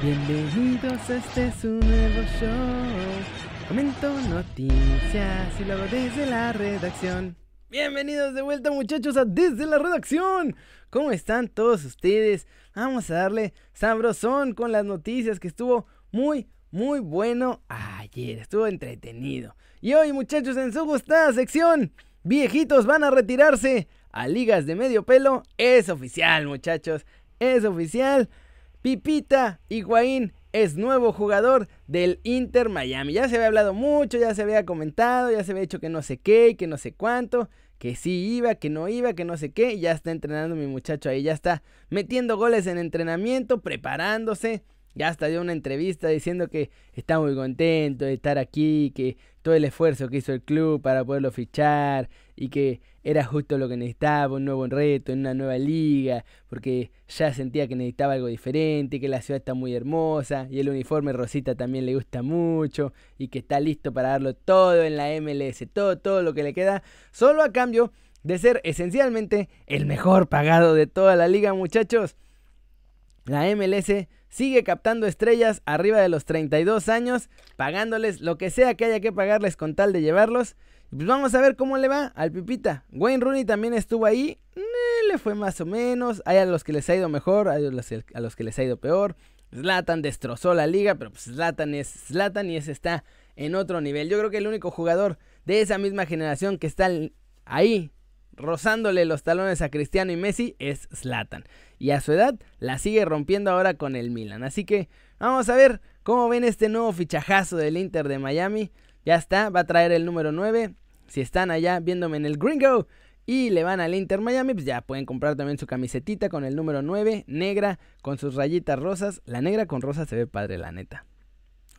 Bienvenidos a este su nuevo show. Comento noticias y luego desde la redacción. Bienvenidos de vuelta muchachos a Desde la Redacción. ¿Cómo están todos ustedes? Vamos a darle sabrosón con las noticias que estuvo muy, muy bueno ayer. Estuvo entretenido. Y hoy muchachos en su gustada sección, viejitos van a retirarse a ligas de medio pelo. Es oficial muchachos, es oficial. Pipita Higuaín es nuevo jugador del Inter Miami. Ya se había hablado mucho, ya se había comentado, ya se había dicho que no sé qué, que no sé cuánto, que sí iba, que no iba, que no sé qué. Y ya está entrenando mi muchacho ahí, ya está metiendo goles en entrenamiento, preparándose. Ya hasta dio una entrevista diciendo que está muy contento de estar aquí, que todo el esfuerzo que hizo el club para poderlo fichar y que era justo lo que necesitaba, un nuevo reto en una nueva liga, porque ya sentía que necesitaba algo diferente, que la ciudad está muy hermosa y el uniforme rosita también le gusta mucho y que está listo para darlo todo en la MLS, todo, todo lo que le queda, solo a cambio de ser esencialmente el mejor pagado de toda la liga, muchachos. La MLS sigue captando estrellas arriba de los 32 años, pagándoles lo que sea que haya que pagarles con tal de llevarlos. Pues vamos a ver cómo le va al Pipita. Wayne Rooney también estuvo ahí, eh, le fue más o menos. Hay a los que les ha ido mejor, hay a los, a los que les ha ido peor. Zlatan destrozó la liga, pero pues Zlatan es Zlatan y ese está en otro nivel. Yo creo que el único jugador de esa misma generación que está ahí rozándole los talones a Cristiano y Messi es Zlatan. Y a su edad la sigue rompiendo ahora con el Milan. Así que vamos a ver cómo ven este nuevo fichajazo del Inter de Miami. Ya está, va a traer el número 9. Si están allá viéndome en el Gringo y le van al Inter Miami, pues ya pueden comprar también su camisetita con el número 9, negra, con sus rayitas rosas. La negra con rosas se ve padre, la neta.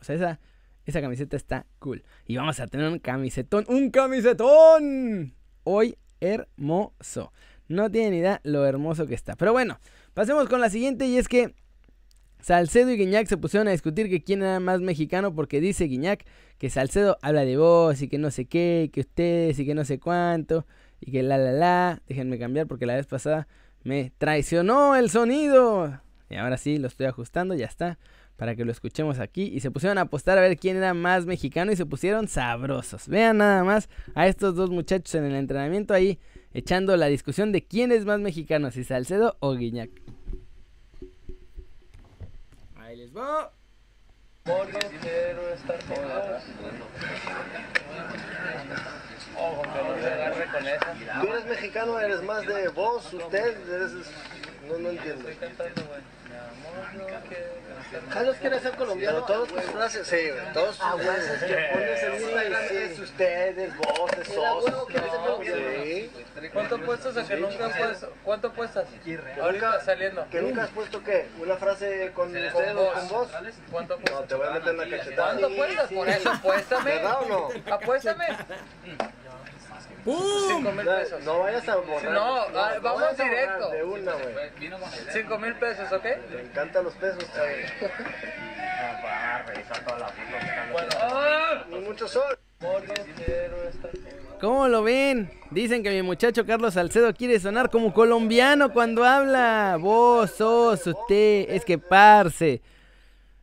O sea, esa, esa camiseta está cool. Y vamos a tener un camisetón, un camisetón. Hoy hermoso. No tienen idea lo hermoso que está. Pero bueno, pasemos con la siguiente y es que Salcedo y Guiñac se pusieron a discutir que quién era más mexicano porque dice Guiñac que Salcedo habla de vos y que no sé qué, que ustedes y que no sé cuánto y que la la la. Déjenme cambiar porque la vez pasada me traicionó el sonido. Y ahora sí, lo estoy ajustando, ya está para que lo escuchemos aquí. Y se pusieron a apostar a ver quién era más mexicano y se pusieron sabrosos. Vean nada más a estos dos muchachos en el entrenamiento ahí echando la discusión de quién es más mexicano, si Salcedo o Guiñac. Ahí les va. Porque quiero estar con Ojo, que no se agarre con esa. Tú eres mexicano, eres más de vos, usted, eres... No, no entiendo. Estoy cantando, güey. Carlos quiere ser colombiano. Pero todos tus frases, sí, todos ah, bueno, es que pones en Instagram es ustedes, vos, es sos. Sí. ¿Cuánto puestos a que nunca has puesto? ¿Cuánto puestas? Ahorita saliendo. ¿Que nunca has puesto qué? ¿Una frase con ustedes o con vos? ¿Cuánto puestas? No, te voy a meter una cachetada. ¿Cuánto puestas? Por eso, apuéstame. ¿Verdad o no? Apuéstame. ¡Pum! mil pesos. No, vayas a borrar. No, ah, vamos directo. De una, güey. Cinco mil pesos, ¿ok? Me encantan los pesos, Bueno, ¡Ah! mucho sol. ¿Cómo lo ven? Dicen que mi muchacho Carlos Salcedo quiere sonar como colombiano cuando habla. Vos sos usted, es que parce.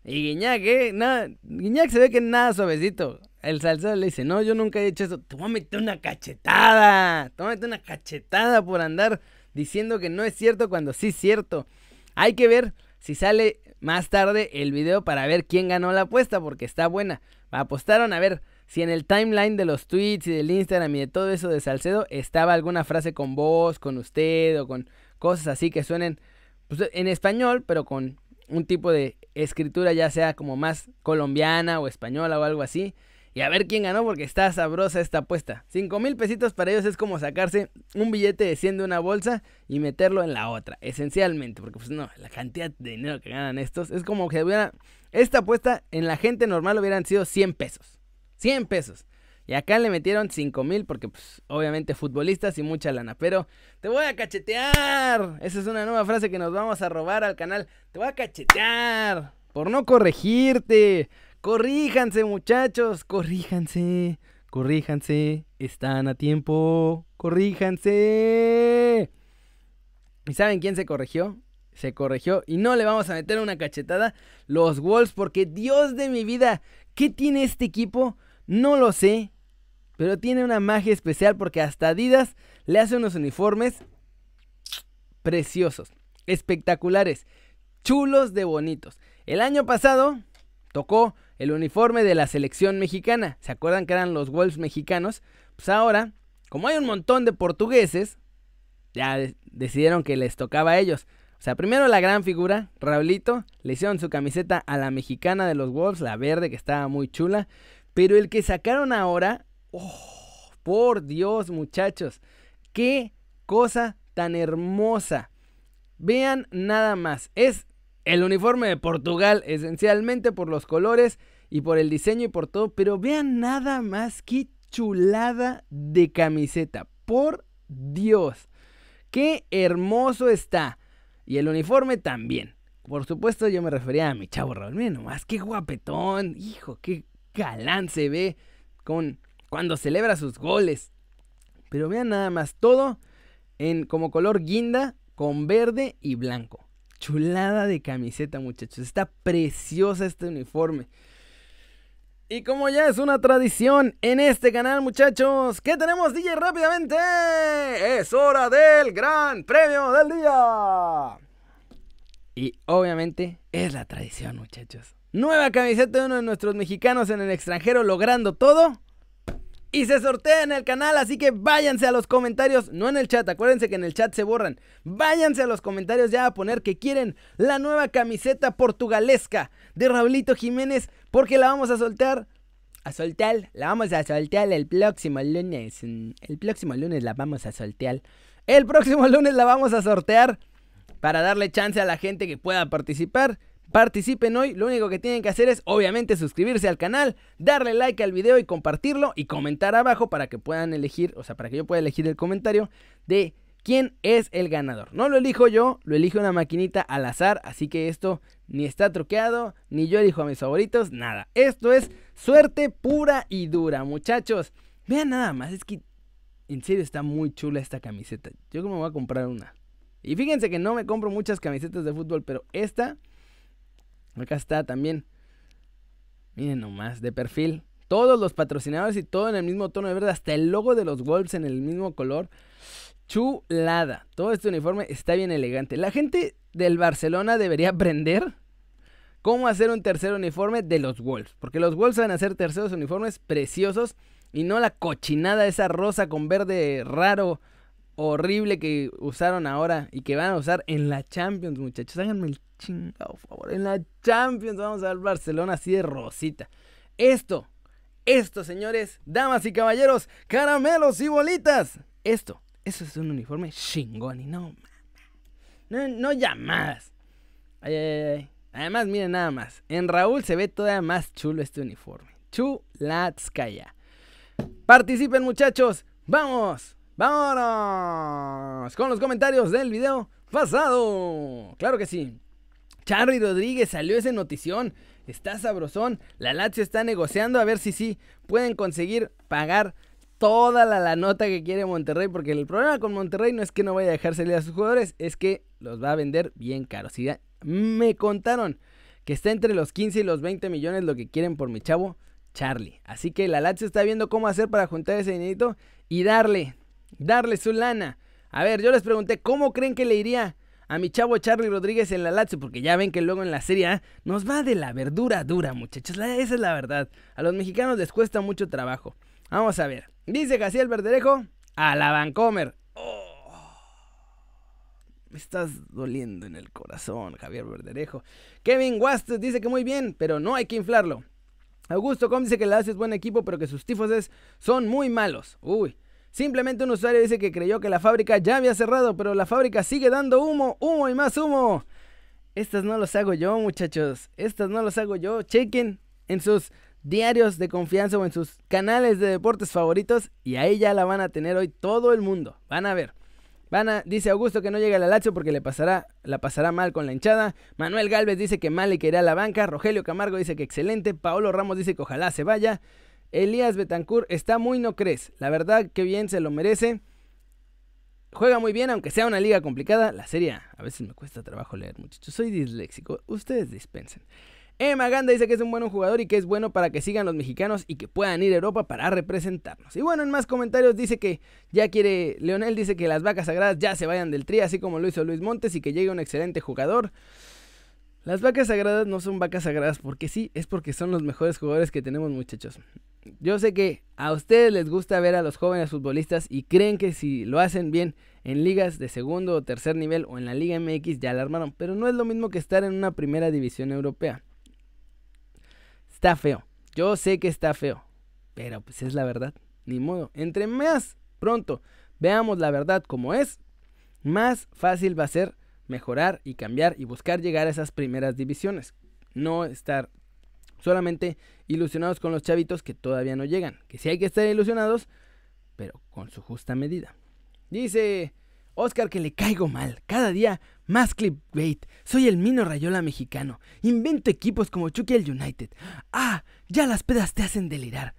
Y Guiñac, ¿eh? Nada, Guiñac se ve que nada suavecito. El Salcedo le dice, no, yo nunca he hecho eso. Te voy una cachetada. Te una cachetada por andar diciendo que no es cierto cuando sí es cierto. Hay que ver si sale más tarde el video para ver quién ganó la apuesta porque está buena. Apostaron a ver si en el timeline de los tweets y del Instagram y de todo eso de Salcedo estaba alguna frase con vos, con usted o con cosas así que suenen pues, en español, pero con un tipo de escritura ya sea como más colombiana o española o algo así. Y a ver quién ganó porque está sabrosa esta apuesta. 5 mil pesitos para ellos es como sacarse un billete de 100 de una bolsa y meterlo en la otra. Esencialmente. Porque pues no, la cantidad de dinero que ganan estos es como que hubiera... Esta apuesta en la gente normal hubieran sido 100 pesos. 100 pesos. Y acá le metieron 5 mil porque pues obviamente futbolistas y mucha lana. Pero te voy a cachetear. Esa es una nueva frase que nos vamos a robar al canal. Te voy a cachetear. Por no corregirte. Corríjanse, muchachos, corríjanse, corríjanse, están a tiempo, corríjanse. ¿Y saben quién se corrigió? se corrigió y no le vamos a meter una cachetada los Wolves porque Dios de mi vida, ¿qué tiene este equipo? No lo sé, pero tiene una magia especial porque hasta Adidas le hace unos uniformes preciosos, espectaculares, chulos de bonitos. El año pasado tocó el uniforme de la selección mexicana. ¿Se acuerdan que eran los Wolves mexicanos? Pues ahora, como hay un montón de portugueses, ya decidieron que les tocaba a ellos. O sea, primero la gran figura, Raulito, le hicieron su camiseta a la mexicana de los Wolves, la verde que estaba muy chula. Pero el que sacaron ahora, oh, por Dios muchachos, qué cosa tan hermosa. Vean nada más, es el uniforme de Portugal, esencialmente por los colores y por el diseño y por todo, pero vean nada más qué chulada de camiseta, por Dios, qué hermoso está. Y el uniforme también. Por supuesto, yo me refería a mi chavo Raúl. Miren nomás, qué guapetón. Hijo, qué galán se ve con cuando celebra sus goles. Pero vean nada más, todo en como color guinda con verde y blanco. Chulada de camiseta, muchachos. Está preciosa este uniforme. Y como ya es una tradición en este canal, muchachos, ¿qué tenemos, DJ? Rápidamente. Es hora del gran premio del día. Y obviamente es la tradición, muchachos. Nueva camiseta de uno de nuestros mexicanos en el extranjero logrando todo y se sortea en el canal, así que váyanse a los comentarios, no en el chat, acuérdense que en el chat se borran. Váyanse a los comentarios ya a poner que quieren la nueva camiseta portugalesca de Raulito Jiménez, porque la vamos a soltar. A soltar, la vamos a soltar el próximo lunes. El próximo lunes la vamos a soltar. El próximo lunes la vamos a sortear para darle chance a la gente que pueda participar. Participen hoy, lo único que tienen que hacer es obviamente suscribirse al canal, darle like al video y compartirlo y comentar abajo para que puedan elegir, o sea, para que yo pueda elegir el comentario de quién es el ganador. No lo elijo yo, lo elige una maquinita al azar, así que esto ni está truqueado, ni yo elijo a mis favoritos, nada. Esto es suerte pura y dura, muchachos. Vean nada más, es que en serio está muy chula esta camiseta. Yo me voy a comprar una. Y fíjense que no me compro muchas camisetas de fútbol, pero esta Acá está también. Miren nomás, de perfil. Todos los patrocinadores y todo en el mismo tono de verde. Hasta el logo de los Wolves en el mismo color. Chulada. Todo este uniforme está bien elegante. La gente del Barcelona debería aprender cómo hacer un tercer uniforme de los Wolves. Porque los Wolves van a hacer terceros uniformes preciosos. Y no la cochinada esa rosa con verde raro, horrible que usaron ahora y que van a usar en la Champions, muchachos. Háganme el chingado favor. En la Champions vamos a ver Barcelona así de rosita. Esto, esto, señores, damas y caballeros, caramelos y bolitas. Esto, eso es un uniforme chingón y no, no, no llamadas. Ay, ay, ay. Además, miren nada más. En Raúl se ve todavía más chulo este uniforme. Chulatskaya. Participen, muchachos. Vamos. Vámonos con los comentarios del video pasado. Claro que sí. Charly Rodríguez salió esa notición. Está sabrosón. La Lazio está negociando a ver si sí pueden conseguir pagar toda la, nota que quiere Monterrey. Porque el problema con Monterrey no es que no vaya a dejar salir a sus jugadores, es que los va a vender bien caros. me contaron que está entre los 15 y los 20 millones lo que quieren por mi chavo Charlie. Así que la Lazio está viendo cómo hacer para juntar ese dinerito y darle, darle su lana. A ver, yo les pregunté, ¿cómo creen que le iría a mi chavo Charlie Rodríguez en la Lazio, porque ya ven que luego en la Serie nos va de la verdura dura, muchachos. esa es la verdad. A los mexicanos les cuesta mucho trabajo. Vamos a ver. Dice Gaciel Verderejo a la Vancomer. Oh, me estás doliendo en el corazón, Javier Verderejo. Kevin Wast dice que muy bien, pero no hay que inflarlo. Augusto Com dice que la Lazio es buen equipo, pero que sus tifoses son muy malos. Uy, Simplemente un usuario dice que creyó que la fábrica ya había cerrado, pero la fábrica sigue dando humo, humo y más humo. Estas no los hago yo, muchachos. Estas no los hago yo. Chequen en sus diarios de confianza o en sus canales de deportes favoritos y ahí ya la van a tener hoy todo el mundo. Van a ver. Van a, dice Augusto que no llega la Lazio porque le pasará, la pasará mal con la hinchada. Manuel Galvez dice que mal le que a la banca. Rogelio Camargo dice que excelente. Paolo Ramos dice que ojalá se vaya. Elías Betancourt está muy no crees. La verdad que bien se lo merece. juega muy bien, aunque sea una liga complicada. La serie a veces me cuesta trabajo leer, muchachos. Soy disléxico. Ustedes dispensen. Emma Ganda dice que es un buen jugador y que es bueno para que sigan los mexicanos y que puedan ir a Europa para representarnos. Y bueno, en más comentarios dice que ya quiere, Leonel dice que las vacas sagradas ya se vayan del tri, así como lo hizo Luis Montes y que llegue un excelente jugador. Las vacas sagradas no son vacas sagradas porque sí, es porque son los mejores jugadores que tenemos muchachos. Yo sé que a ustedes les gusta ver a los jóvenes futbolistas y creen que si lo hacen bien en ligas de segundo o tercer nivel o en la Liga MX ya la armaron, pero no es lo mismo que estar en una primera división europea. Está feo. Yo sé que está feo. Pero pues es la verdad. Ni modo. Entre más pronto veamos la verdad como es, más fácil va a ser mejorar y cambiar y buscar llegar a esas primeras divisiones. No estar solamente ilusionados con los chavitos que todavía no llegan. Que sí hay que estar ilusionados, pero con su justa medida. Dice Oscar que le caigo mal. Cada día más clipbait. Soy el Mino Rayola mexicano. Invento equipos como Chucky el United. Ah, ya las pedas te hacen delirar.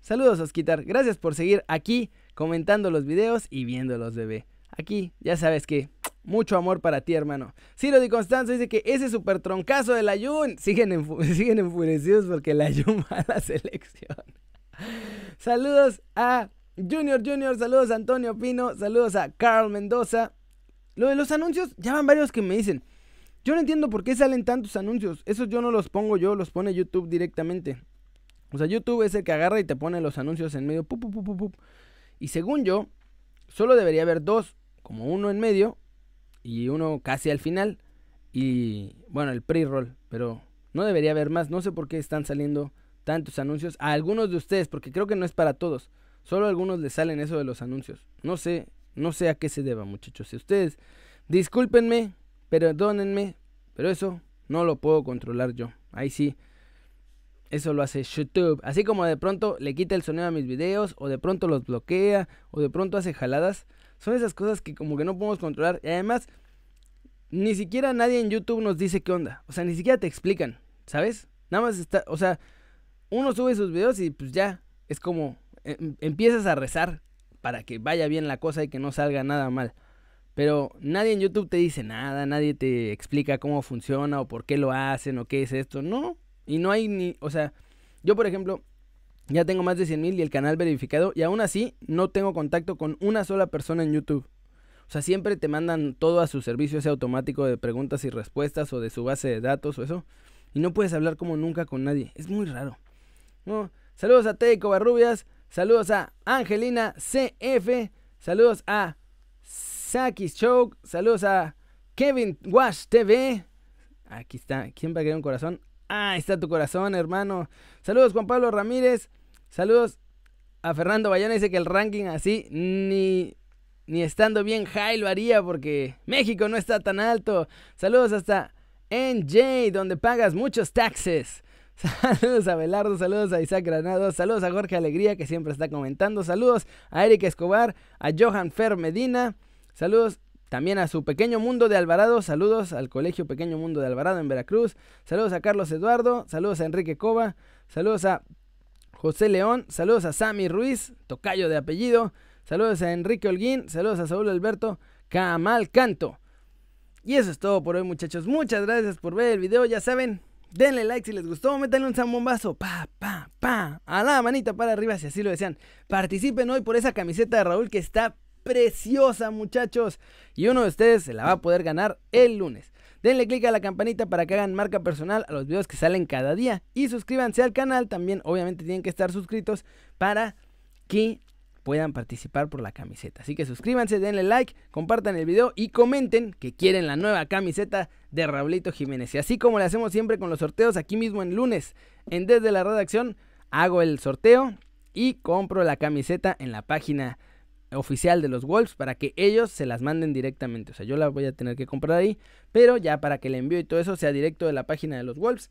Saludos, Osquitar. Gracias por seguir aquí comentando los videos y viéndolos, bebé. Aquí, ya sabes que mucho amor para ti, hermano. Ciro Di Constanzo dice que ese super troncazo del Ayun. Siguen, siguen enfurecidos porque el Ayun va a la selección. Saludos a Junior Junior, saludos a Antonio Pino, saludos a Carl Mendoza. Lo de los anuncios, ya van varios que me dicen. Yo no entiendo por qué salen tantos anuncios. Esos yo no los pongo yo, los pone YouTube directamente. O sea, YouTube es el que agarra y te pone los anuncios en medio. y según yo, solo debería haber dos, como uno en medio y uno casi al final. Y bueno, el pre-roll, pero no debería haber más. No sé por qué están saliendo tantos anuncios. A algunos de ustedes, porque creo que no es para todos. Solo a algunos les salen eso de los anuncios. No sé, no sé a qué se deba, muchachos. Si ustedes, discúlpenme, perdónenme, pero eso no lo puedo controlar yo. Ahí sí, eso lo hace YouTube. Así como de pronto le quita el sonido a mis videos, o de pronto los bloquea, o de pronto hace jaladas. Son esas cosas que como que no podemos controlar. Y además, ni siquiera nadie en YouTube nos dice qué onda. O sea, ni siquiera te explican, ¿sabes? Nada más está, o sea, uno sube sus videos y pues ya, es como, Em, empiezas a rezar para que vaya bien la cosa y que no salga nada mal. Pero nadie en YouTube te dice nada, nadie te explica cómo funciona o por qué lo hacen o qué es esto. No, y no hay ni, o sea, yo por ejemplo, ya tengo más de 100 mil y el canal verificado y aún así no tengo contacto con una sola persona en YouTube. O sea, siempre te mandan todo a su servicio ese automático de preguntas y respuestas o de su base de datos o eso. Y no puedes hablar como nunca con nadie. Es muy raro. No. Saludos a Teddy Covarrubias. Saludos a Angelina CF. Saludos a Saki Choke. Saludos a Kevin Wash TV. Aquí está. ¿Quién va a querer un corazón? Ah, está tu corazón, hermano. Saludos, Juan Pablo Ramírez. Saludos a Fernando Bayona. Dice que el ranking así ni, ni estando bien high lo haría porque México no está tan alto. Saludos hasta NJ, donde pagas muchos taxes. Saludos a Belardo, saludos a Isaac Granado, saludos a Jorge Alegría que siempre está comentando, saludos a Eric Escobar, a Johan Fer Medina, saludos también a su pequeño mundo de Alvarado, saludos al Colegio Pequeño Mundo de Alvarado en Veracruz, saludos a Carlos Eduardo, saludos a Enrique Cova, saludos a José León, saludos a Sammy Ruiz, tocayo de apellido, saludos a Enrique Holguín, saludos a Saúl Alberto Camal Canto. Y eso es todo por hoy muchachos, muchas gracias por ver el video, ya saben, Denle like si les gustó, métanle un zambombazo, pa, pa, pa, a la manita para arriba si así lo desean. Participen hoy por esa camiseta de Raúl que está preciosa, muchachos. Y uno de ustedes se la va a poder ganar el lunes. Denle click a la campanita para que hagan marca personal a los videos que salen cada día. Y suscríbanse al canal, también obviamente tienen que estar suscritos para que puedan participar por la camiseta. Así que suscríbanse, denle like, compartan el video y comenten que quieren la nueva camiseta de Raulito Jiménez. Y así como le hacemos siempre con los sorteos, aquí mismo en lunes, en Desde la Redacción, hago el sorteo y compro la camiseta en la página oficial de los Wolves para que ellos se las manden directamente. O sea, yo la voy a tener que comprar ahí, pero ya para que el envío y todo eso sea directo de la página de los Wolves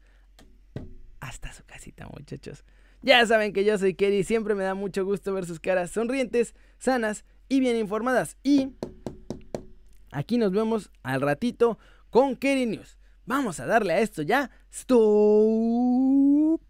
hasta su casita, muchachos. Ya saben que yo soy Kerry, siempre me da mucho gusto ver sus caras sonrientes, sanas y bien informadas. Y aquí nos vemos al ratito con Kerry News. Vamos a darle a esto ya. ¡Stop!